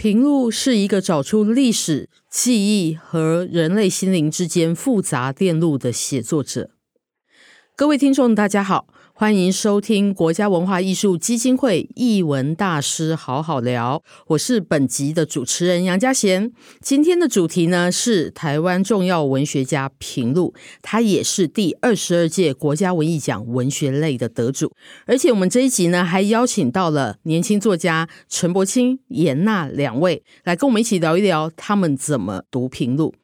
平路是一个找出历史、记忆和人类心灵之间复杂电路的写作者。各位听众，大家好。欢迎收听国家文化艺术基金会艺文大师好好聊，我是本集的主持人杨佳贤。今天的主题呢是台湾重要文学家平路，他也是第二十二届国家文艺奖文学类的得主。而且我们这一集呢还邀请到了年轻作家陈柏青、颜讷两位来跟我们一起聊一聊他们怎么读平路。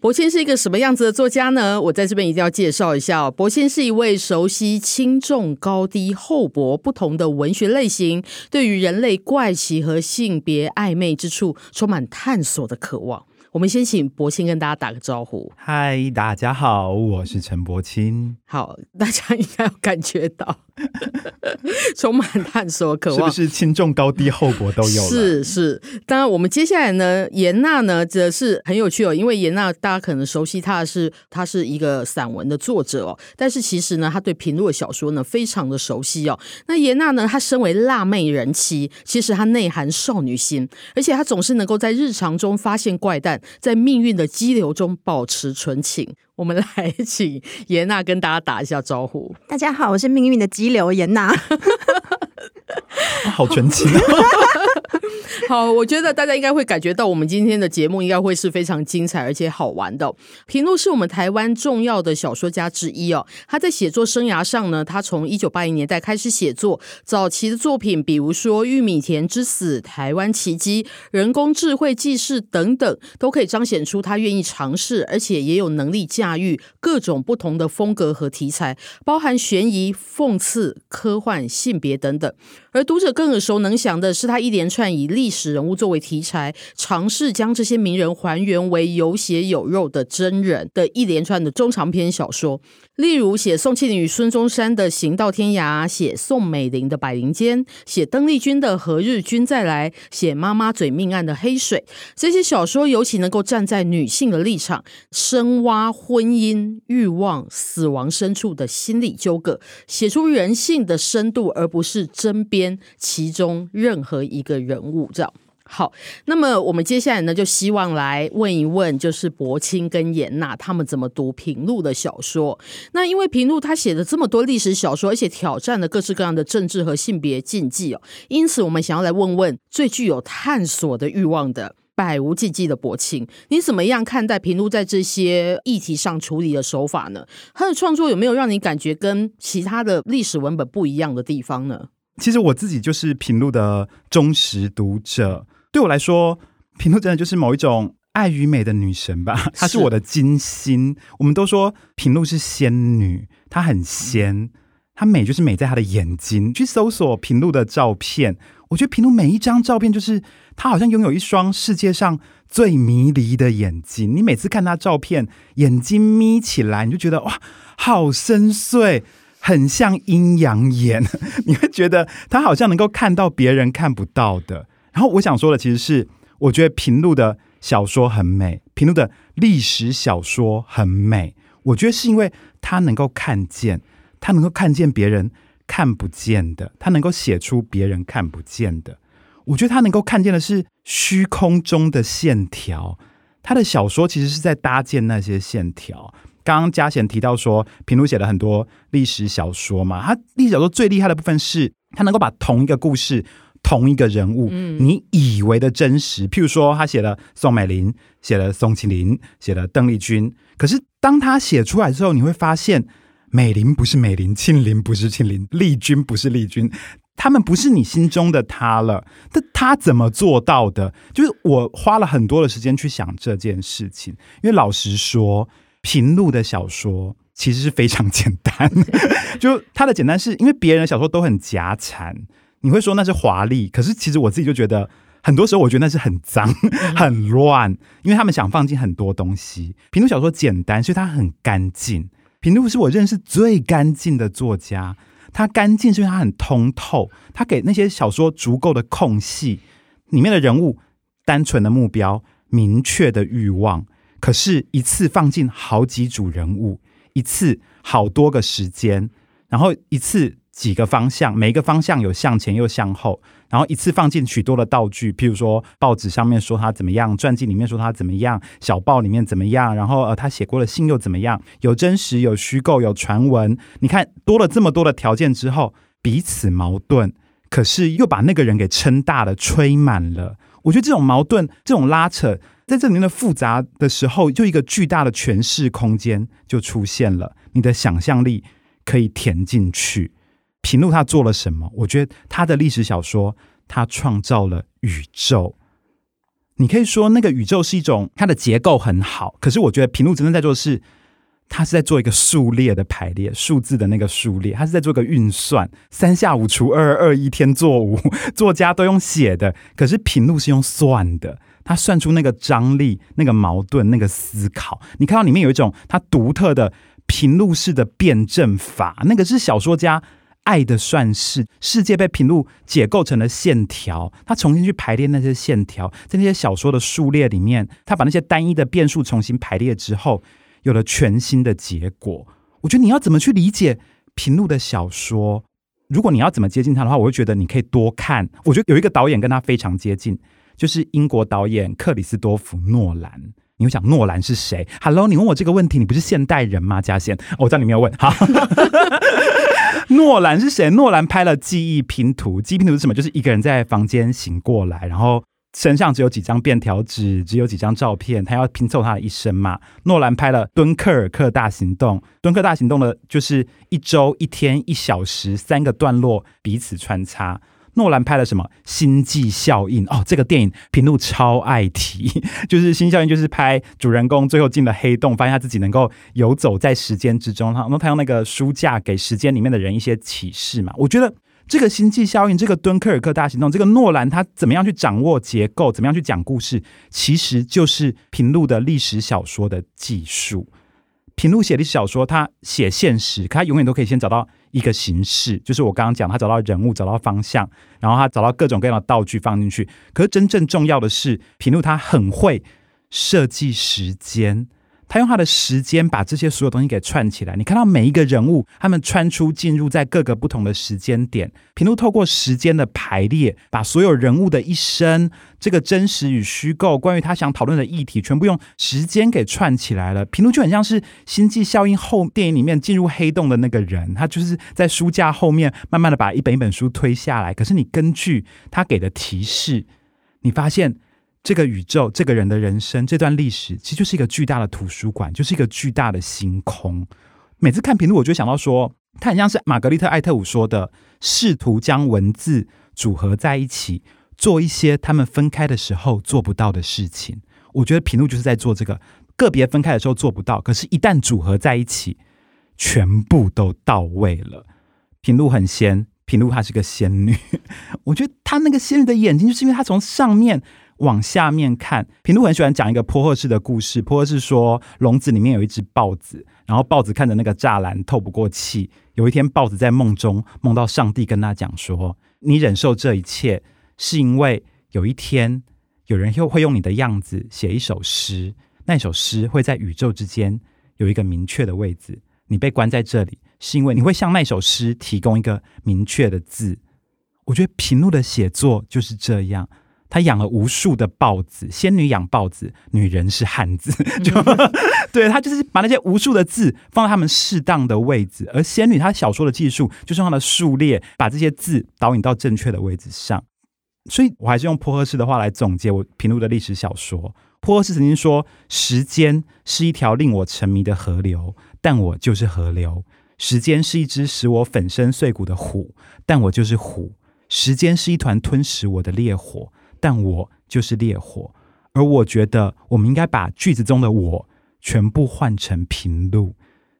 柏谦是一个什么样子的作家呢？我在这边一定要介绍一下哦。柏谦是一位熟悉轻重高低厚薄不同的文学类型，对于人类怪奇和性别暧昧之处充满探索的渴望。我们先请柏青跟大家打个招呼。嗨，大家好，我是陈柏青。好，大家应该有感觉到 充满探索渴望，是不是轻重高低厚薄都有？是是。当然，我们接下来呢，颜娜呢，则是很有趣哦，因为颜娜大家可能熟悉她的是，她是一个散文的作者哦，但是其实呢，她对平路的小说呢，非常的熟悉哦。那颜娜呢，她身为辣妹人妻，其实她内含少女心，而且她总是能够在日常中发现怪诞。在命运的激流中保持纯情，我们来请严娜跟大家打一下招呼。大家好，我是命运的激流颜讷。好纯情。好，我觉得大家应该会感觉到，我们今天的节目应该会是非常精彩而且好玩的。平路是我们台湾重要的小说家之一哦。他在写作生涯上呢，他从一九八零年代开始写作，早期的作品，比如说《玉米田之死》《台湾奇迹》《人工智慧纪事》等等，都可以彰显出他愿意尝试，而且也有能力驾驭各种不同的风格和题材，包含悬疑、讽刺、科幻、性别等等。而读者更耳熟能详的是他一连串以历史人物作为题材，尝试将这些名人还原为有血有肉的真人的一连串的中长篇小说。例如写宋庆龄与孙中山的《行到天涯》，写宋美龄的《百灵间》，写邓丽君的《何日君再来》，写妈妈嘴命案的《黑水》。这些小说尤其能够站在女性的立场，深挖婚姻、欲望、死亡深处的心理纠葛，写出人性的深度，而不是针砭其中任何一个人物。这样。好，那么我们接下来呢，就希望来问一问，就是柏青跟颜娜他们怎么读平路的小说。那因为平路他写了这么多历史小说，而且挑战了各式各样的政治和性别禁忌哦，因此我们想要来问问最具有探索的欲望的百无禁忌的柏青，你怎么样看待平路在这些议题上处理的手法呢？他的创作有没有让你感觉跟其他的历史文本不一样的地方呢？其实我自己就是平路的忠实读者。对我来说，平路真的就是某一种爱与美的女神吧，她是我的金星。我们都说平路是仙女，她很仙，她美就是美在她的眼睛。去搜索平路的照片，我觉得平路每一张照片就是她好像拥有一双世界上最迷离的眼睛。你每次看她照片，眼睛眯起来，你就觉得哇，好深邃，很像阴阳眼。你会觉得她好像能够看到别人看不到的。然后我想说的其实是，我觉得平路的小说很美，平路的历史小说很美。我觉得是因为他能够看见，他能够看见别人看不见的，他能够写出别人看不见的。我觉得他能够看见的是虚空中的线条，他的小说其实是在搭建那些线条。刚刚嘉贤提到说，平路写了很多历史小说嘛，他历史小说最厉害的部分是他能够把同一个故事。同一个人物，你以为的真实，譬如说他写了宋美龄，写了宋庆龄，写了邓丽君，可是当他写出来之后，你会发现美龄不是美龄，庆龄不是庆龄，丽君不是丽君，他们不是你心中的他了。但他怎么做到的？就是我花了很多的时间去想这件事情，因为老实说，平路的小说其实是非常简单，就他的简单是因为别人的小说都很夹产。你会说那是华丽，可是其实我自己就觉得，很多时候我觉得那是很脏、很乱，因为他们想放进很多东西。平路小说简单，所以它很干净。平路是我认识最干净的作家，他干净是因为他很通透，他给那些小说足够的空隙，里面的人物单纯的目标、明确的欲望，可是一次放进好几组人物，一次好多个时间，然后一次。几个方向，每一个方向有向前又向后，然后一次放进许多的道具，譬如说报纸上面说他怎么样，传记里面说他怎么样，小报里面怎么样，然后呃他写过的信又怎么样，有真实有虚构有传闻，你看多了这么多的条件之后，彼此矛盾，可是又把那个人给撑大了，吹满了。我觉得这种矛盾，这种拉扯，在这里面的复杂的时候，就一个巨大的诠释空间就出现了，你的想象力可以填进去。平路他做了什么？我觉得他的历史小说，他创造了宇宙。你可以说那个宇宙是一种它的结构很好，可是我觉得平路真正在做的是，他是在做一个数列的排列，数字的那个数列，他是在做个运算，三下五除二，二一天作五，作家都用写的，可是平路是用算的，他算出那个张力、那个矛盾、那个思考。你看到里面有一种他独特的平路式的辩证法，那个是小说家。爱的算式，世界被平路解构成了线条，他重新去排列那些线条，在那些小说的数列里面，他把那些单一的变数重新排列之后，有了全新的结果。我觉得你要怎么去理解平路的小说？如果你要怎么接近他的话，我会觉得你可以多看。我觉得有一个导演跟他非常接近，就是英国导演克里斯多夫诺兰。你会想诺兰是谁？Hello，你问我这个问题，你不是现代人吗？嘉贤，我在里面问。好。诺兰是谁？诺兰拍了《记忆拼图》，记忆拼图是什么？就是一个人在房间醒过来，然后身上只有几张便条纸，只有几张照片，他要拼凑他的一生嘛。诺兰拍了《敦刻尔克大行动》，《敦刻大行动》的就是一周、一天、一小时三个段落彼此穿插。诺兰拍了什么？星际效应哦，这个电影平路超爱提，就是星际效应，就是拍主人公最后进了黑洞，发现他自己能够游走在时间之中，然后他用那个书架给时间里面的人一些启示嘛。我觉得这个星际效应，这个敦刻尔克大行动，这个诺兰他怎么样去掌握结构，怎么样去讲故事，其实就是平路的历史小说的技术。平路写的小说，他写现实，他永远都可以先找到一个形式，就是我刚刚讲，他找到人物，找到方向，然后他找到各种各样的道具放进去。可是真正重要的是，平路他很会设计时间。他用他的时间把这些所有东西给串起来。你看到每一个人物，他们穿出进入在各个不同的时间点。平路透过时间的排列，把所有人物的一生、这个真实与虚构、关于他想讨论的议题，全部用时间给串起来了。平路就很像是《星际效应》后电影里面进入黑洞的那个人，他就是在书架后面慢慢的把一本一本书推下来。可是你根据他给的提示，你发现。这个宇宙，这个人的人生，这段历史，其实就是一个巨大的图书馆，就是一个巨大的星空。每次看平路，我就想到说，他很像是玛格丽特·艾特伍说的，试图将文字组合在一起，做一些他们分开的时候做不到的事情。我觉得平路就是在做这个，个别分开的时候做不到，可是一旦组合在一起，全部都到位了。平路很仙，平路她是个仙女。我觉得她那个仙女的眼睛，就是因为她从上面。往下面看，平路很喜欢讲一个波赫式的故事。波赫是说，笼子里面有一只豹子，然后豹子看着那个栅栏透不过气。有一天，豹子在梦中梦到上帝跟他讲说：“你忍受这一切，是因为有一天有人又会用你的样子写一首诗，那首诗会在宇宙之间有一个明确的位置。你被关在这里，是因为你会向那首诗提供一个明确的字。”我觉得平路的写作就是这样。他养了无数的豹子，仙女养豹子，女人是汉子，就对，他就是把那些无数的字放在他们适当的位置，而仙女她小说的技术就是用她的数列把这些字导引到正确的位置上。所以我还是用坡赫士的话来总结我平路的历史小说。坡赫士曾经说：“时间是一条令我沉迷的河流，但我就是河流；时间是一只使我粉身碎骨的虎，但我就是虎；时间是一团吞噬我的烈火。”但我就是烈火，而我觉得我们应该把句子中的我全部换成平路。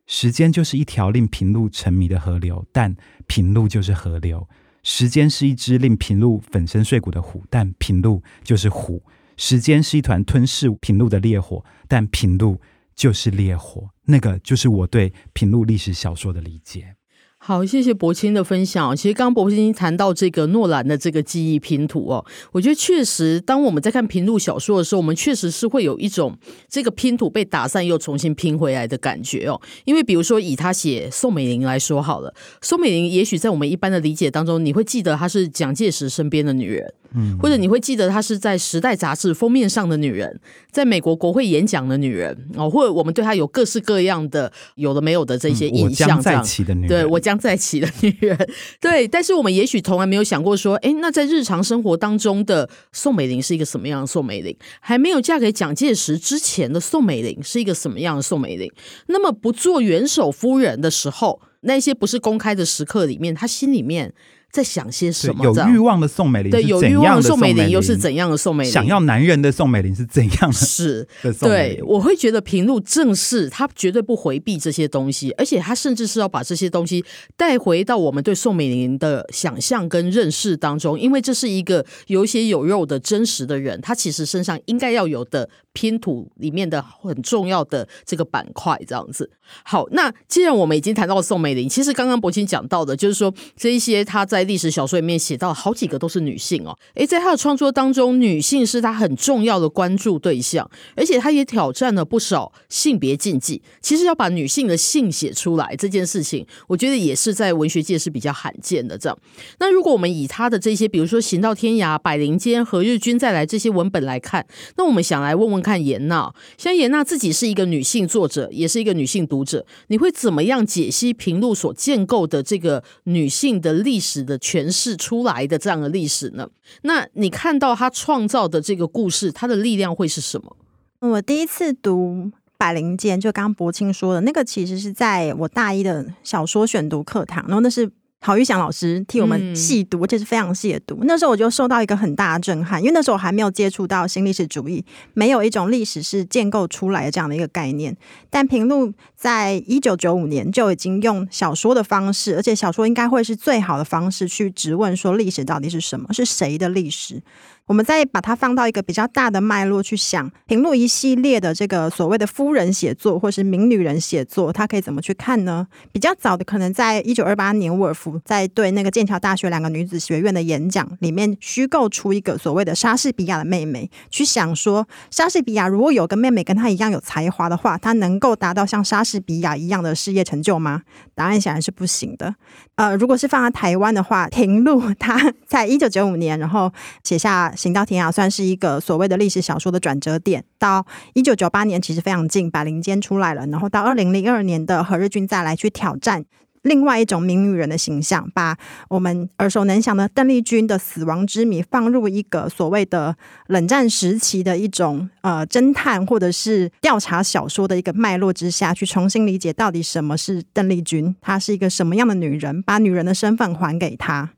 时间就是一条令平路沉迷的河流，但平路就是河流。时间是一只令平路粉身碎骨的虎，但平路就是虎；时间是一团吞噬平路的烈火，但平路就是烈火。那个就是我对平路历史小说的理解。好，谢谢柏青的分享。其实刚刚柏青谈到这个诺兰的这个记忆拼图哦，我觉得确实，当我们在看平路小说的时候，我们确实是会有一种这个拼图被打散又重新拼回来的感觉哦。因为比如说以他写宋美龄来说好了，宋美龄也许在我们一般的理解当中，你会记得她是蒋介石身边的女人。嗯，或者你会记得她是在《时代》杂志封面上的女人，在美国国会演讲的女人哦，或者我们对她有各式各样的有的没有的这些印象，嗯、我将再起的女人，对，我在一起的女人，对。但是我们也许从来没有想过说，哎，那在日常生活当中的宋美龄是一个什么样的宋美龄？还没有嫁给蒋介石之前的宋美龄是一个什么样的宋美龄？那么不做元首夫人的时候，那些不是公开的时刻里面，她心里面。在想些什么？有欲望的宋美龄，对，有欲望的宋美龄又是怎样的宋美龄？想要男人的宋美龄是怎样的？是，对，我会觉得平路正是他绝对不回避这些东西，而且他甚至是要把这些东西带回到我们对宋美龄的想象跟认识当中，因为这是一个有血有肉的真实的人，他其实身上应该要有的拼图里面的很重要的这个板块，这样子。好，那既然我们已经谈到宋美龄，其实刚刚博清讲到的，就是说这一些他在在历史小说里面写到好几个都是女性哦，诶，在他的创作当中，女性是他很重要的关注对象，而且他也挑战了不少性别禁忌。其实要把女性的性写出来这件事情，我觉得也是在文学界是比较罕见的。这样，那如果我们以他的这些，比如说《行到天涯》《百灵间》《何日君再来》这些文本来看，那我们想来问问看颜娜，像颜娜自己是一个女性作者，也是一个女性读者，你会怎么样解析平路所建构的这个女性的历史的诠释出来的这样的历史呢？那你看到他创造的这个故事，它的力量会是什么？我第一次读《百灵间》，就刚刚柏青说的那个，其实是在我大一的小说选读课堂，然后那是。郝玉祥老师替我们细读，这、嗯、是非常细的读。那时候我就受到一个很大的震撼，因为那时候我还没有接触到新历史主义，没有一种历史是建构出来的这样的一个概念。但平路在一九九五年就已经用小说的方式，而且小说应该会是最好的方式去质问说历史到底是什么，是谁的历史。我们再把它放到一个比较大的脉络去想，平路一系列的这个所谓的夫人写作，或是名女人写作，它可以怎么去看呢？比较早的，可能在一九二八年，沃尔夫在对那个剑桥大学两个女子学院的演讲里面，虚构出一个所谓的莎士比亚的妹妹，去想说，莎士比亚如果有个妹妹跟她一样有才华的话，她能够达到像莎是比亚一样的事业成就吗？答案显然是不行的。呃，如果是放在台湾的话，平路 他在一九九五年，然后写下。行到天涯算是一个所谓的历史小说的转折点。到一九九八年，其实非常近，《百灵间》出来了。然后到二零零二年的《何日君再来》去挑战另外一种名女人的形象，把我们耳熟能详的邓丽君的死亡之谜放入一个所谓的冷战时期的一种呃侦探或者是调查小说的一个脉络之下去重新理解到底什么是邓丽君，她是一个什么样的女人，把女人的身份还给她。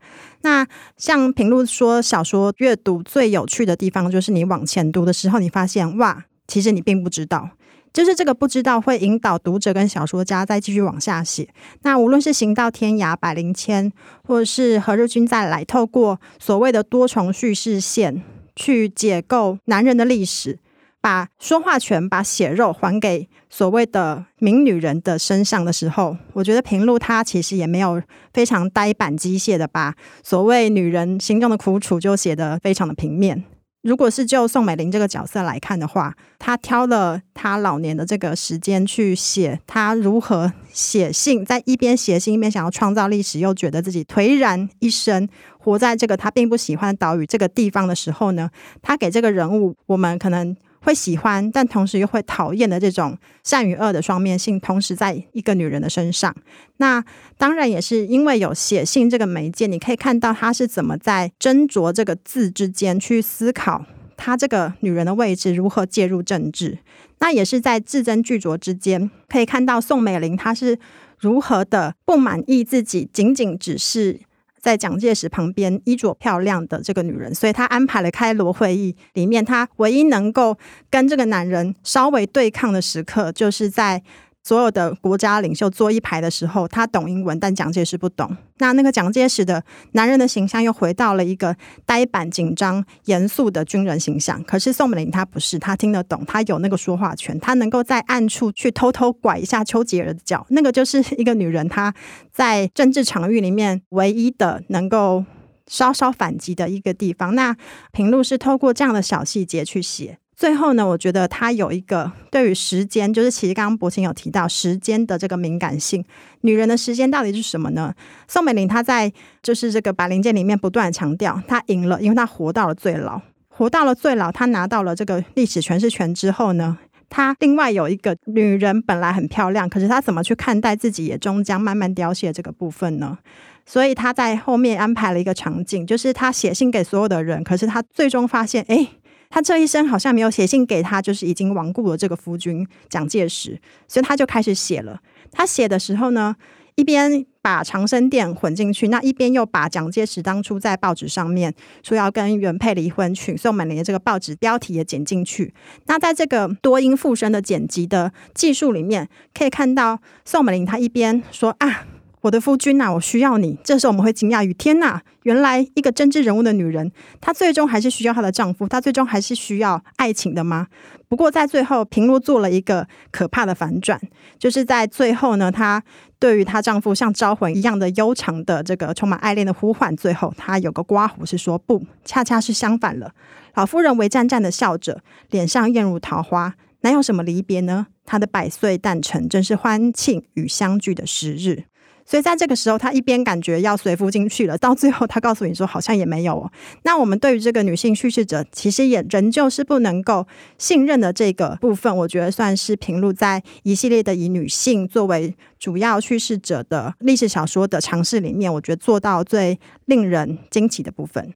那像平路说，小说阅读最有趣的地方，就是你往前读的时候，你发现哇，其实你并不知道，就是这个不知道会引导读者跟小说家再继续往下写。那无论是行到天涯、百灵千，或者是何日君再来，透过所谓的多重叙事线去解构男人的历史。把说话权、把血肉还给所谓的名女人的身上的时候，我觉得平路他其实也没有非常呆板机械的把所谓女人心中的苦楚就写得非常的平面。如果是就宋美龄这个角色来看的话，她挑了她老年的这个时间去写她如何写信，在一边写信一边想要创造历史，又觉得自己颓然一生，活在这个她并不喜欢岛屿这个地方的时候呢，她给这个人物，我们可能。会喜欢，但同时又会讨厌的这种善与恶的双面性，同时在一个女人的身上。那当然也是因为有写信这个媒介，你可以看到她是怎么在斟酌这个字之间去思考，她这个女人的位置如何介入政治。那也是在字斟句酌之间，可以看到宋美龄她是如何的不满意自己，仅仅只是。在蒋介石旁边衣着漂亮的这个女人，所以她安排了开罗会议。里面，她唯一能够跟这个男人稍微对抗的时刻，就是在所有的国家领袖坐一排的时候，他懂英文，但蒋介石不懂。那那个蒋介石的男人的形象又回到了一个呆板、紧张、严肃的军人形象。可是宋美龄她不是，她听得懂，她有那个说话权，她能够在暗处去偷偷拐一下丘吉尔的脚。那个就是一个女人，她在政治场域里面唯一的能够稍稍反击的一个地方。那平路是透过这样的小细节去写。最后呢，我觉得他有一个对于时间，就是其实刚刚柏青有提到时间的这个敏感性。女人的时间到底是什么呢？宋美龄她在就是这个《白灵剑》里面不断的强调，她赢了，因为她活到了最老，活到了最老，她拿到了这个历史诠释权之后呢，她另外有一个女人本来很漂亮，可是她怎么去看待自己也终将慢慢凋谢这个部分呢？所以她在后面安排了一个场景，就是她写信给所有的人，可是她最终发现，哎。他这一生好像没有写信给他，就是已经亡故了这个夫君蒋介石，所以他就开始写了。他写的时候呢，一边把长生殿混进去，那一边又把蒋介石当初在报纸上面说要跟原配离婚、娶宋美龄的这个报纸标题也剪进去。那在这个多音复声的剪辑的技术里面，可以看到宋美龄她一边说啊。我的夫君呐、我需要你。这时候我们会惊讶于天呐，原来一个政治人物的女人，她最终还是需要她的丈夫，她最终还是需要爱情的吗？不过在最后，平路做了一个可怕的反转，就是在最后呢，她对于她丈夫像招魂一样的悠长的这个充满爱恋的呼唤，最后她有个刮胡是说不，恰恰是相反了。老夫人为战战的笑着，脸上艳如桃花，哪有什么离别呢？她的百岁诞辰正是欢庆与相聚的时日。所以在这个时候，他一边感觉要随夫进去了，到最后他告诉你说好像也没有。哦那我们对于这个女性叙事者，其实也仍旧是不能够信任的这个部分，我觉得算是平路在一系列的以女性作为主要叙事者的历史小说的尝试里面，我觉得做到最令人惊奇的部分。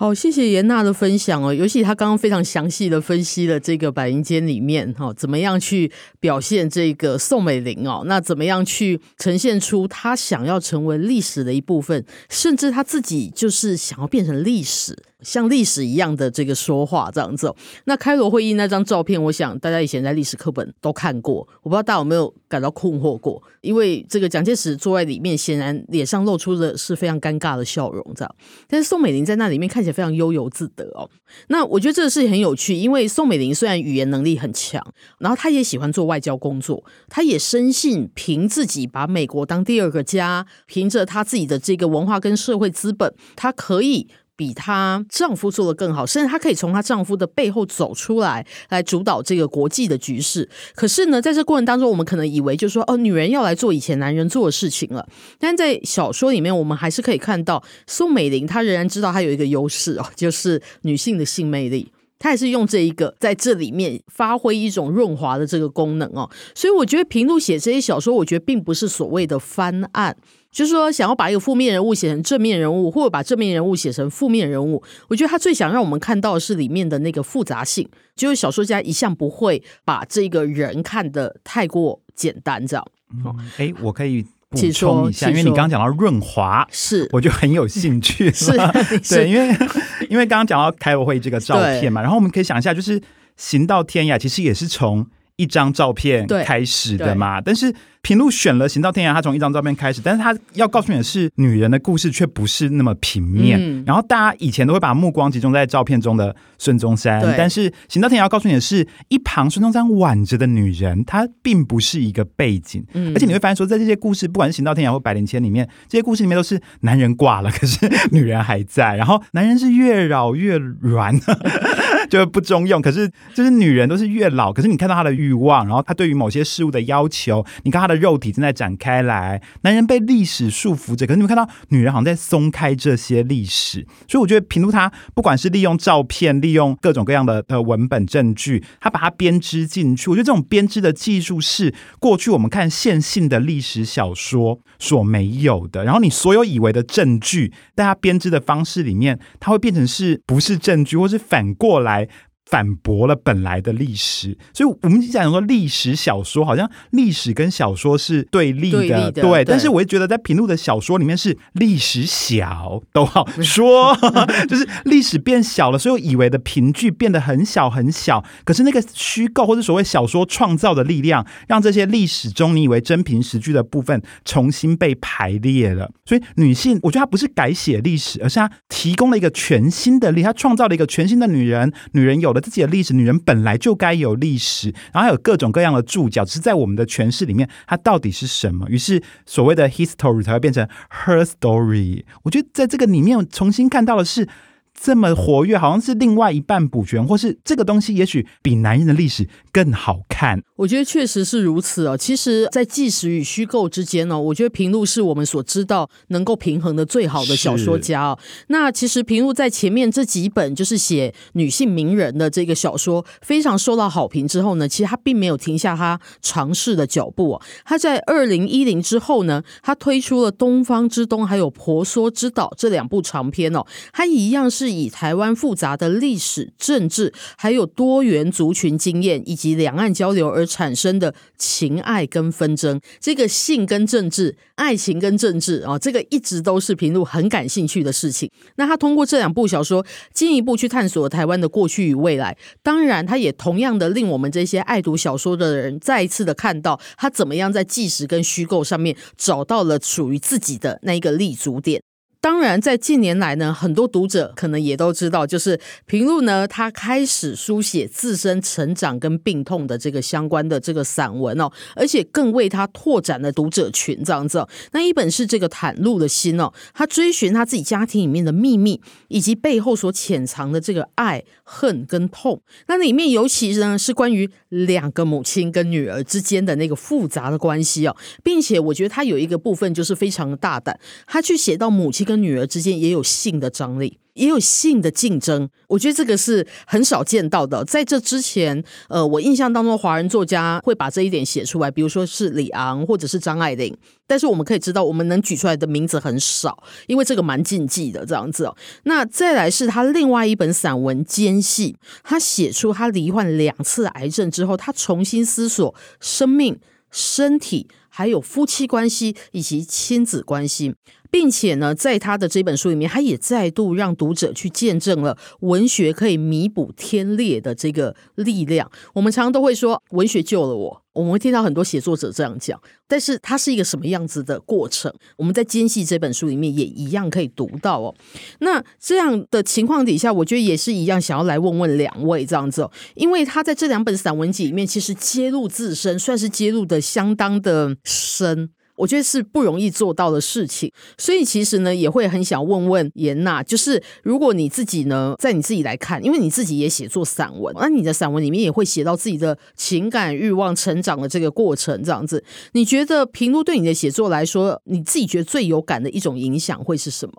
好，谢谢颜娜的分享哦。尤其她刚刚非常详细的分析了这个《百灵间》里面哈，怎么样去表现这个宋美龄哦？那怎么样去呈现出她想要成为历史的一部分，甚至她自己就是想要变成历史。像历史一样的这个说话这样子，那开罗会议那张照片，我想大家以前在历史课本都看过，我不知道大家有没有感到困惑过？因为这个蒋介石坐在里面，显然脸上露出的是非常尴尬的笑容，这样。但是宋美龄在那里面看起来非常悠游自得哦。那我觉得这个事情很有趣，因为宋美龄虽然语言能力很强，然后她也喜欢做外交工作，她也深信凭自己把美国当第二个家，凭着她自己的这个文化跟社会资本，她可以。比她丈夫做得更好，甚至她可以从她丈夫的背后走出来，来主导这个国际的局势。可是呢，在这过程当中，我们可能以为就是说，哦，女人要来做以前男人做的事情了。但在小说里面，我们还是可以看到宋美龄，她仍然知道她有一个优势哦，就是女性的性魅力。她也是用这一个在这里面发挥一种润滑的这个功能哦。所以我觉得平路写这些小说，我觉得并不是所谓的翻案。就是说，想要把一个负面人物写成正面人物，或者把正面人物写成负面人物，我觉得他最想让我们看到的是里面的那个复杂性。就是小说家一向不会把这个人看得太过简单，这样。哎、嗯，我可以补充一下，因为你刚刚讲到润滑，是我就很有兴趣。是，对，因为因为刚刚讲到开罗会这个照片嘛，然后我们可以想一下，就是行到天涯，其实也是从一张照片开始的嘛，但是。平路选了《行到天涯》，他从一张照片开始，但是他要告诉你的是，女人的故事却不是那么平面。嗯、然后大家以前都会把目光集中在照片中的孙中山，但是《行到天涯》要告诉你的是，一旁孙中山挽着的女人，她并不是一个背景。嗯、而且你会发现说，在这些故事，不管是《行到天涯》或《百灵千》里面，这些故事里面都是男人挂了，可是 女人还在。然后男人是越绕越软，就不中用。可是就是女人都是越老，可是你看到她的欲望，然后她对于某些事物的要求，你看她的。肉体正在展开来，男人被历史束缚着，可是你们看到女人好像在松开这些历史，所以我觉得平路他不管是利用照片，利用各种各样的呃文本证据，他把它编织进去。我觉得这种编织的技术是过去我们看线性的历史小说所没有的。然后你所有以为的证据，在他编织的方式里面，它会变成是不是证据，或是反过来。guy 反驳了本来的历史，所以我们讲说历史小说好像历史跟小说是对立的，对立的对。对但是我也觉得在平路的小说里面是历史小都好 说，就是历史变小了，所以我以为的凭据变得很小很小。可是那个虚构或者所谓小说创造的力量，让这些历史中你以为真凭实据的部分重新被排列了。所以女性，我觉得她不是改写历史，而是她提供了一个全新的力，她创造了一个全新的女人，女人有了。自己的历史，女人本来就该有历史，然后还有各种各样的注脚，只是在我们的诠释里面，它到底是什么？于是所谓的 history 才会变成 her story。我觉得在这个里面重新看到的是。这么活跃，好像是另外一半补全，或是这个东西也许比男人的历史更好看。我觉得确实是如此哦。其实，在纪实与虚构之间呢，我觉得平路是我们所知道能够平衡的最好的小说家哦。那其实平路在前面这几本就是写女性名人的这个小说，非常受到好评之后呢，其实他并没有停下他尝试的脚步哦。他在二零一零之后呢，他推出了《东方之东》还有《婆娑之岛》这两部长篇哦，他一样是。以台湾复杂的历史、政治，还有多元族群经验以及两岸交流而产生的情爱跟纷争，这个性跟政治、爱情跟政治啊，这个一直都是平路很感兴趣的事情。那他通过这两部小说，进一步去探索台湾的过去与未来。当然，他也同样的令我们这些爱读小说的人，再一次的看到他怎么样在纪实跟虚构上面找到了属于自己的那一个立足点。当然，在近年来呢，很多读者可能也都知道，就是平路呢，他开始书写自身成长跟病痛的这个相关的这个散文哦，而且更为他拓展了读者群这样子哦。那一本是这个袒露的心哦，他追寻他自己家庭里面的秘密，以及背后所潜藏的这个爱恨跟痛。那里面尤其呢是关于两个母亲跟女儿之间的那个复杂的关系哦，并且我觉得他有一个部分就是非常的大胆，他去写到母亲跟女儿之间也有性的张力，也有性的竞争。我觉得这个是很少见到的。在这之前，呃，我印象当中，华人作家会把这一点写出来，比如说是李昂或者是张爱玲。但是我们可以知道，我们能举出来的名字很少，因为这个蛮禁忌的这样子哦。那再来是他另外一本散文《间隙》，他写出他罹患两次癌症之后，他重新思索生命、身体，还有夫妻关系以及亲子关系。并且呢，在他的这本书里面，他也再度让读者去见证了文学可以弥补天裂的这个力量。我们常常都会说，文学救了我。我们会听到很多写作者这样讲，但是它是一个什么样子的过程？我们在《间隙》这本书里面也一样可以读到哦。那这样的情况底下，我觉得也是一样，想要来问问两位这样子哦，因为他在这两本散文集里面，其实揭露自身，算是揭露的相当的深。我觉得是不容易做到的事情，所以其实呢，也会很想问问颜娜，就是如果你自己呢，在你自己来看，因为你自己也写作散文，那你的散文里面也会写到自己的情感、欲望、成长的这个过程，这样子，你觉得平路对你的写作来说，你自己觉得最有感的一种影响会是什么？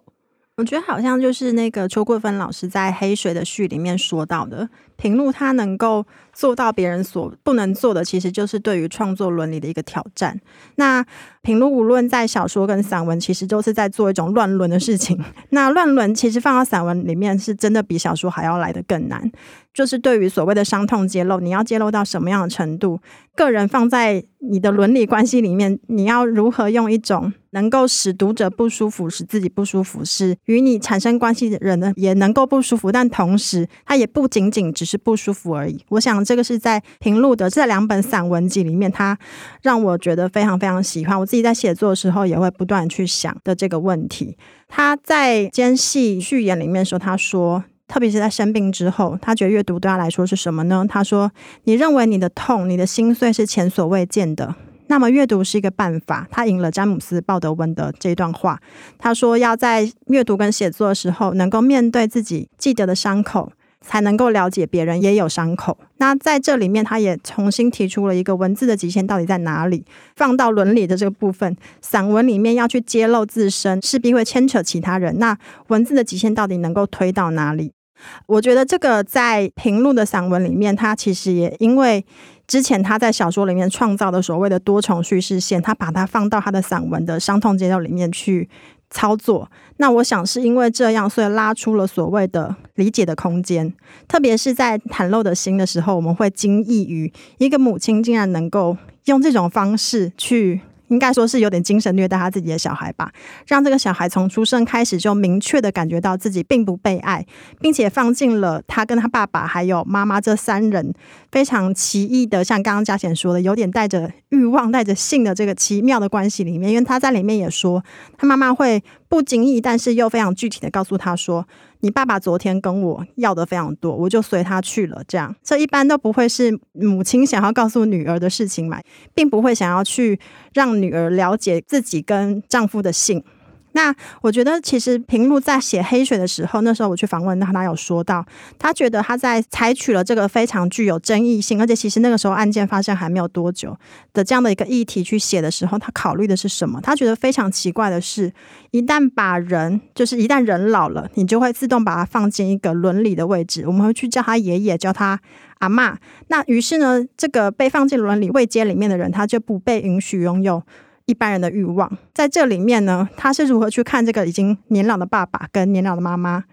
我觉得好像就是那个邱桂芬老师在《黑水》的序里面说到的，平路他能够做到别人所不能做的，其实就是对于创作伦理的一个挑战。那平路无论在小说跟散文，其实都是在做一种乱伦的事情。那乱伦其实放到散文里面，是真的比小说还要来得更难。就是对于所谓的伤痛揭露，你要揭露到什么样的程度？个人放在你的伦理关系里面，你要如何用一种能够使读者不舒服、使自己不舒服，是与你产生关系的人呢也能够不舒服，但同时他也不仅仅只是不舒服而已。我想这个是在平路的这两本散文集里面，他让我觉得非常非常喜欢。我自己在写作的时候也会不断去想的这个问题。他在《间隙》序言里面说：“他说。”特别是在生病之后，他觉得阅读对他来说是什么呢？他说：“你认为你的痛、你的心碎是前所未见的，那么阅读是一个办法。”他引了詹姆斯·鲍德温的这一段话，他说：“要在阅读跟写作的时候，能够面对自己记得的伤口。”才能够了解别人也有伤口。那在这里面，他也重新提出了一个文字的极限到底在哪里？放到伦理的这个部分，散文里面要去揭露自身，势必会牵扯其他人。那文字的极限到底能够推到哪里？我觉得这个在平路的散文里面，他其实也因为之前他在小说里面创造的所谓的多重叙事线，他把它放到他的散文的伤痛街道里面去。操作。那我想是因为这样，所以拉出了所谓的理解的空间。特别是在袒露的心的时候，我们会惊异于一个母亲竟然能够用这种方式去。应该说是有点精神虐待他自己的小孩吧，让这个小孩从出生开始就明确的感觉到自己并不被爱，并且放进了他跟他爸爸还有妈妈这三人非常奇异的，像刚刚嘉贤说的，有点带着欲望、带着性的这个奇妙的关系里面。因为他在里面也说，他妈妈会不经意，但是又非常具体的告诉他说。你爸爸昨天跟我要的非常多，我就随他去了。这样，这一般都不会是母亲想要告诉女儿的事情嘛，并不会想要去让女儿了解自己跟丈夫的性。那我觉得，其实平路在写黑水的时候，那时候我去访问他，他有说到，他觉得他在采取了这个非常具有争议性，而且其实那个时候案件发生还没有多久的这样的一个议题去写的时候，他考虑的是什么？他觉得非常奇怪的是，一旦把人，就是一旦人老了，你就会自动把他放进一个伦理的位置，我们会去叫他爷爷，叫他阿嬷。那于是呢，这个被放进伦理位阶里面的人，他就不被允许拥有。一般人的欲望，在这里面呢，他是如何去看这个已经年老的爸爸跟年老的妈妈，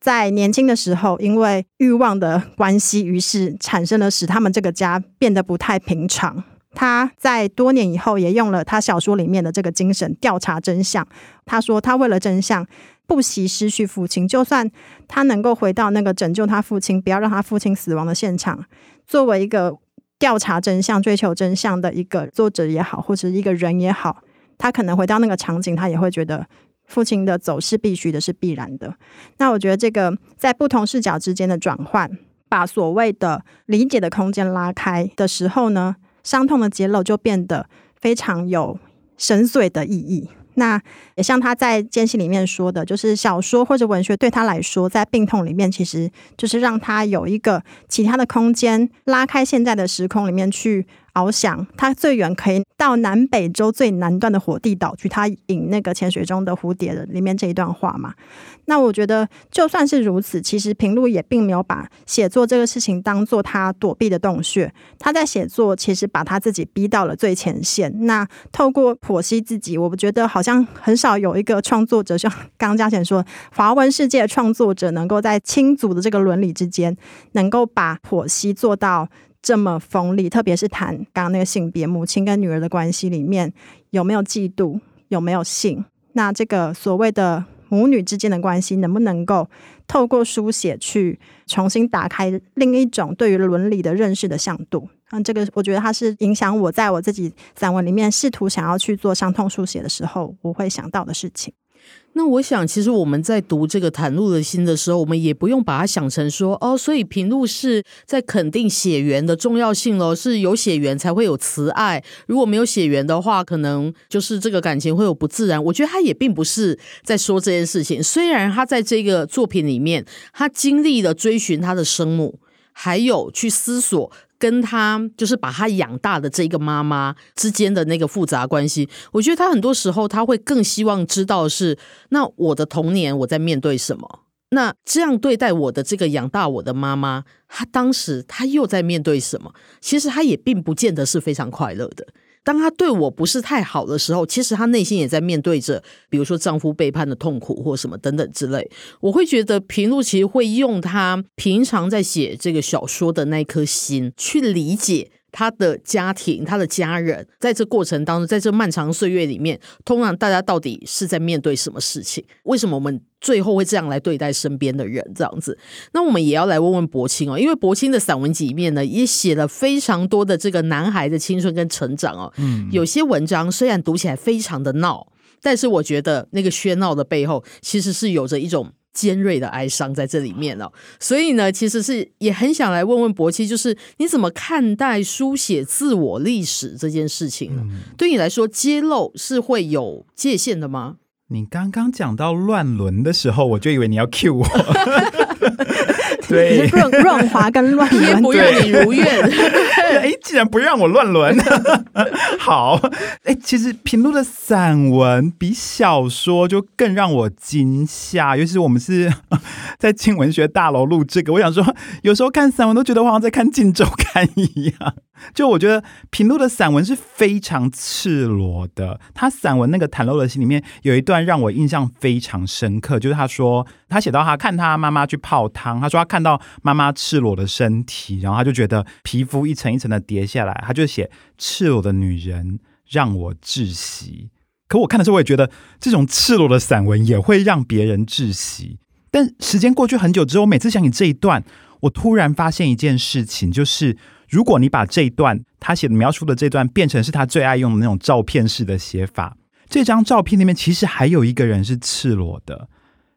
在年轻的时候因为欲望的关系，于是产生了使他们这个家变得不太平常。他在多年以后也用了他小说里面的这个精神调查真相。他说他为了真相不惜失去父亲，就算他能够回到那个拯救他父亲，不要让他父亲死亡的现场，作为一个。调查真相、追求真相的一个作者也好，或者一个人也好，他可能回到那个场景，他也会觉得父亲的走是必须的，是必然的。那我觉得这个在不同视角之间的转换，把所谓的理解的空间拉开的时候呢，伤痛的揭露就变得非常有深邃的意义。那也像他在间隙里面说的，就是小说或者文学对他来说，在病痛里面，其实就是让他有一个其他的空间，拉开现在的时空里面去。翱翔，他最远可以到南北洲最南端的火地岛去。他引那个潜水中的蝴蝶的里面这一段话嘛。那我觉得就算是如此，其实平路也并没有把写作这个事情当做他躲避的洞穴。他在写作，其实把他自己逼到了最前线。那透过剖析自己，我不觉得好像很少有一个创作者，像刚嘉贤说，华文世界创作者能够在亲族的这个伦理之间，能够把剖析做到。这么锋利，特别是谈刚刚那个性别母亲跟女儿的关系里面有没有嫉妒，有没有性？那这个所谓的母女之间的关系，能不能够透过书写去重新打开另一种对于伦理的认识的向度？嗯，这个我觉得它是影响我在我自己散文里面试图想要去做伤痛书写的时候，我会想到的事情。那我想，其实我们在读这个袒露的心的时候，我们也不用把它想成说，哦，所以平路是在肯定血缘的重要性咯，是有血缘才会有慈爱，如果没有血缘的话，可能就是这个感情会有不自然。我觉得他也并不是在说这件事情，虽然他在这个作品里面，他经历了追寻他的生母，还有去思索。跟他就是把他养大的这个妈妈之间的那个复杂关系，我觉得他很多时候他会更希望知道是，那我的童年我在面对什么？那这样对待我的这个养大我的妈妈，她当时她又在面对什么？其实她也并不见得是非常快乐的。当他对我不是太好的时候，其实他内心也在面对着，比如说丈夫背叛的痛苦或什么等等之类。我会觉得平路其实会用他平常在写这个小说的那颗心去理解。他的家庭，他的家人，在这过程当中，在这漫长岁月里面，通常大家到底是在面对什么事情？为什么我们最后会这样来对待身边的人？这样子，那我们也要来问问柏青哦，因为柏青的散文集里面呢，也写了非常多的这个男孩的青春跟成长哦。嗯，有些文章虽然读起来非常的闹，但是我觉得那个喧闹的背后，其实是有着一种。尖锐的哀伤在这里面哦，所以呢，其实是也很想来问问博七，就是你怎么看待书写自我历史这件事情呢？嗯，对你来说，揭露是会有界限的吗？你刚刚讲到乱伦的时候，我就以为你要 cue 我。对，润润滑跟乱伦不让你如愿。哎，既然不让我乱伦，好。哎，其实平路的散文比小说就更让我惊吓，尤其是我们是在清文学大楼录这个。我想说，有时候看散文都觉得我好像在看《镜周刊》一样。就我觉得平路的散文是非常赤裸的。他散文那个袒露的心里面有一段让我印象非常深刻，就是他说他写到他看他妈妈去泡汤，他说他看到妈妈赤裸的身体，然后他就觉得皮肤一层一层的叠下来，他就写赤裸的女人让我窒息。可我看的时候，我也觉得这种赤裸的散文也会让别人窒息。但时间过去很久之后，我每次想起这一段，我突然发现一件事情，就是如果你把这一段他写的描述的这段变成是他最爱用的那种照片式的写法，这张照片里面其实还有一个人是赤裸的，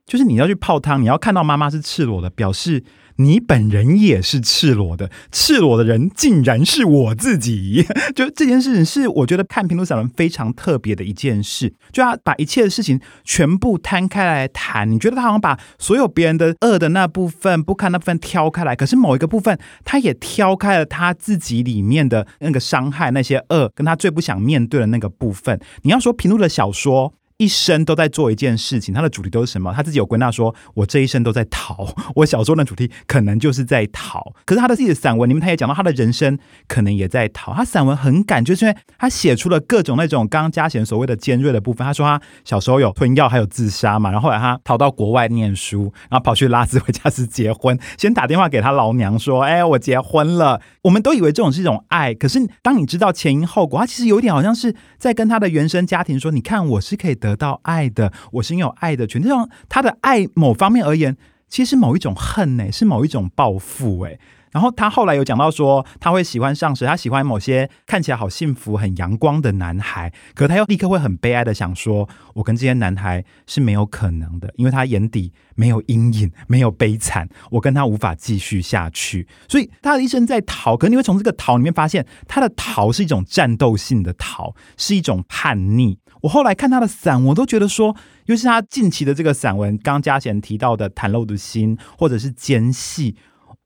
就是你要去泡汤，你要看到妈妈是赤裸的，表示。你本人也是赤裸的，赤裸的人竟然是我自己。就这件事情是我觉得看平路散文非常特别的一件事，就他把一切的事情全部摊开来谈。你觉得他好像把所有别人的恶的那部分、不堪那部分挑开来，可是某一个部分，他也挑开了他自己里面的那个伤害、那些恶，跟他最不想面对的那个部分。你要说平路的小说。一生都在做一件事情，他的主题都是什么？他自己有归纳说：“我这一生都在逃。”我小时候的主题可能就是在逃。可是他的自己的散文里面，他也讲到他的人生可能也在逃。他散文很感，就是因为他写出了各种那种刚刚嘉贤所谓的尖锐的部分。他说他小时候有吞药，还有自杀嘛。然后后来他逃到国外念书，然后跑去拉斯维加斯结婚，先打电话给他老娘说：“哎，我结婚了。”我们都以为这种是一种爱，可是当你知道前因后果，他其实有点好像是在跟他的原生家庭说：“你看，我是可以得。”得到爱的，我是拥有爱的权利。这种他的爱，某方面而言，其实某一种恨呢，是某一种报复哎。然后他后来有讲到说，他会喜欢上谁？他喜欢某些看起来好幸福、很阳光的男孩，可他又立刻会很悲哀的想说，我跟这些男孩是没有可能的，因为他眼底没有阴影，没有悲惨，我跟他无法继续下去。所以他的一生在逃，可你会从这个逃里面发现，他的逃是一种战斗性的逃，是一种叛逆。我后来看他的散文，我都觉得说，尤其是他近期的这个散文，刚刚嘉贤提到的《袒露的心》或者是《间隙》。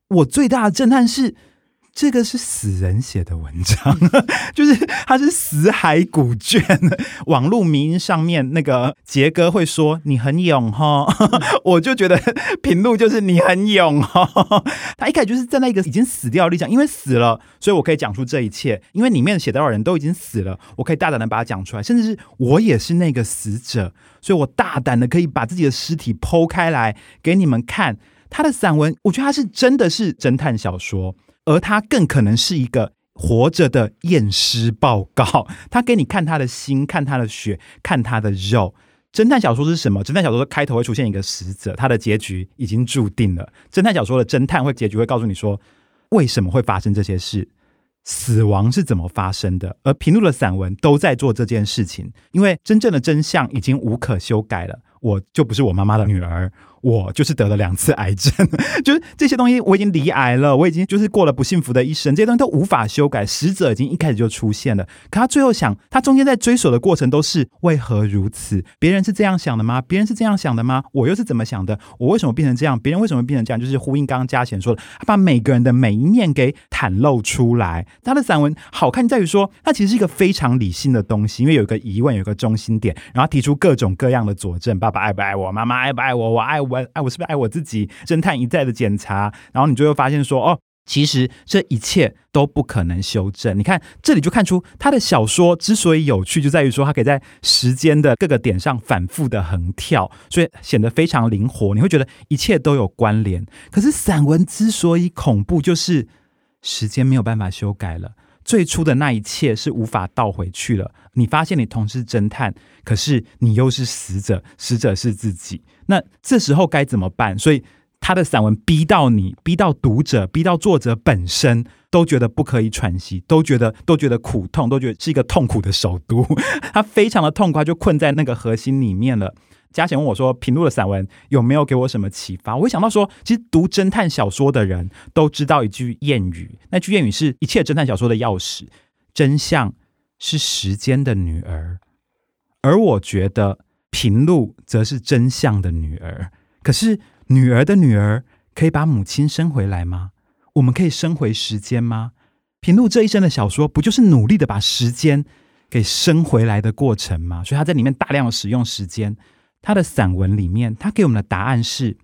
我最大的震撼是，这个是死人写的文章，就是他是死海古卷。网络名上面那个杰哥会说你很勇哈，我就觉得评论就是你很勇哈。他一开始就是站在一个已经死掉的立场，因为死了，所以我可以讲出这一切。因为里面写到的人都已经死了，我可以大胆的把它讲出来，甚至是我也是那个死者，所以我大胆的可以把自己的尸体剖开来给你们看。他的散文，我觉得他是真的是侦探小说，而他更可能是一个活着的验尸报告。他给你看他的心，看他的血，看他的肉。侦探小说是什么？侦探小说的开头会出现一个死者，他的结局已经注定了。侦探小说的侦探会结局会告诉你说，为什么会发生这些事，死亡是怎么发生的。而平路的散文都在做这件事情，因为真正的真相已经无可修改了。我就不是我妈妈的女儿。我就是得了两次癌症，就是这些东西我已经罹癌了，我已经就是过了不幸福的一生，这些东西都无法修改。死者已经一开始就出现了，可他最后想，他中间在追索的过程都是为何如此？别人是这样想的吗？别人是这样想的吗？我又是怎么想的？我为什么变成这样？别人为什么变成这样？就是呼应刚刚嘉贤说的，他把每个人的每一面给袒露出来。他的散文好看在于说，他其实是一个非常理性的东西，因为有一个疑问，有一个中心点，然后提出各种各样的佐证：爸爸爱不爱我？妈妈爱不爱我？我爱我。爱我是不是爱我自己？侦探一再的检查，然后你就会发现说，哦，其实这一切都不可能修正。你看这里就看出他的小说之所以有趣，就在于说他可以在时间的各个点上反复的横跳，所以显得非常灵活。你会觉得一切都有关联。可是散文之所以恐怖，就是时间没有办法修改了。最初的那一切是无法倒回去了。你发现你同是侦探，可是你又是死者，死者是自己。那这时候该怎么办？所以他的散文逼到你，逼到读者，逼到作者本身，都觉得不可以喘息，都觉得都觉得苦痛，都觉得是一个痛苦的首都。他非常的痛快，就困在那个核心里面了。嘉贤问我说：“平路的散文有没有给我什么启发？”我会想到说，其实读侦探小说的人都知道一句谚语，那句谚语是一切侦探小说的钥匙：真相是时间的女儿。而我觉得平路则是真相的女儿。可是，女儿的女儿可以把母亲生回来吗？我们可以生回时间吗？平路这一生的小说，不就是努力的把时间给生回来的过程吗？所以他在里面大量的使用时间。他的散文里面，他给我们的答案是：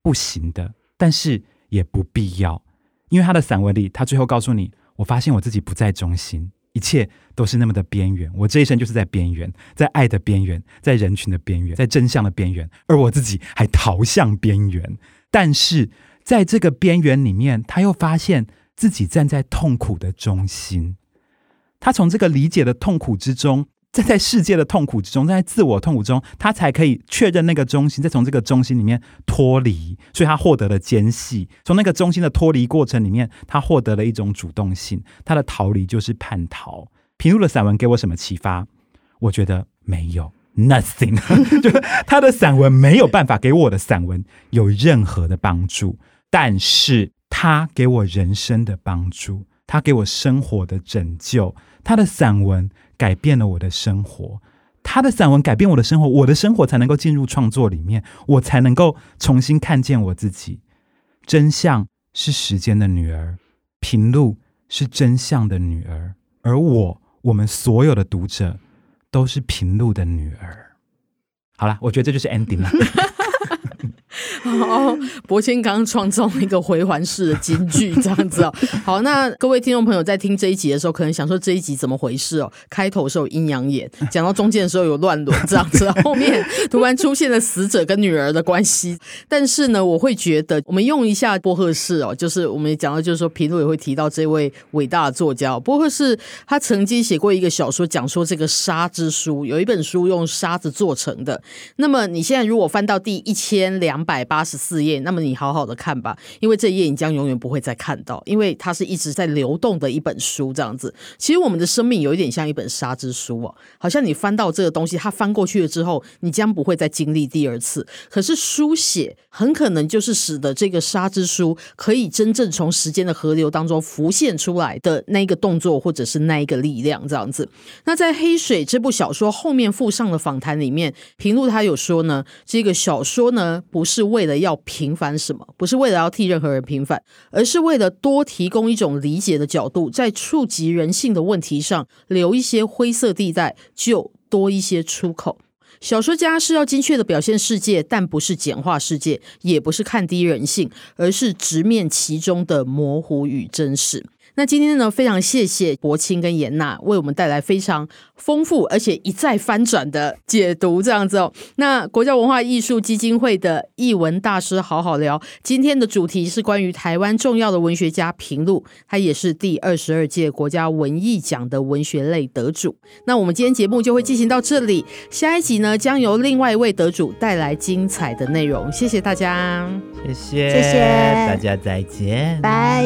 不行的，但是也不必要，因为他的散文里，他最后告诉你：我发现我自己不在中心。一切都是那么的边缘，我这一生就是在边缘，在爱的边缘，在人群的边缘，在真相的边缘，而我自己还逃向边缘。但是在这个边缘里面，他又发现自己站在痛苦的中心。他从这个理解的痛苦之中。在在世界的痛苦之中，在自我痛苦中，他才可以确认那个中心，再从这个中心里面脱离，所以他获得了间隙。从那个中心的脱离过程里面，他获得了一种主动性。他的逃离就是叛逃。平路的散文给我什么启发？我觉得没有，nothing。就是他的散文没有办法给我的散文有任何的帮助，但是他给我人生的帮助，他给我生活的拯救。他的散文。改变了我的生活，他的散文改变我的生活，我的生活才能够进入创作里面，我才能够重新看见我自己。真相是时间的女儿，平路是真相的女儿，而我，我们所有的读者都是平路的女儿。好了，我觉得这就是 ending 了。好，伯谦刚创造了一个回环式的金句，这样子哦。好，那各位听众朋友在听这一集的时候，可能想说这一集怎么回事哦？开头是有阴阳眼，讲到中间的时候有乱伦，这样子，后面突然出现了死者跟女儿的关系。但是呢，我会觉得我们用一下波赫士哦，就是我们讲到，就是说平路也会提到这位伟大的作家波赫士，他曾经写过一个小说，讲说这个沙之书，有一本书用沙子做成的。那么你现在如果翻到第一千两百八十四页，那么你好好的看吧，因为这页你将永远不会再看到，因为它是一直在流动的一本书，这样子。其实我们的生命有一点像一本沙之书哦，好像你翻到这个东西，它翻过去了之后，你将不会再经历第二次。可是书写很可能就是使得这个沙之书可以真正从时间的河流当中浮现出来的那一个动作，或者是那一个力量，这样子。那在《黑水》这部小说后面附上的访谈里面，平路他有说呢，这个小说呢不是为为了要平反什么，不是为了要替任何人平反，而是为了多提供一种理解的角度，在触及人性的问题上留一些灰色地带，就多一些出口。小说家是要精确的表现世界，但不是简化世界，也不是看低人性，而是直面其中的模糊与真实。那今天呢，非常谢谢柏钦跟颜娜为我们带来非常丰富而且一再翻转的解读，这样子哦。那国家文化艺术基金会的译文大师好好聊，今天的主题是关于台湾重要的文学家平路，他也是第二十二届国家文艺奖的文学类得主。那我们今天节目就会进行到这里，下一集呢将由另外一位得主带来精彩的内容。谢谢大家，谢谢，谢谢大家，再见，拜。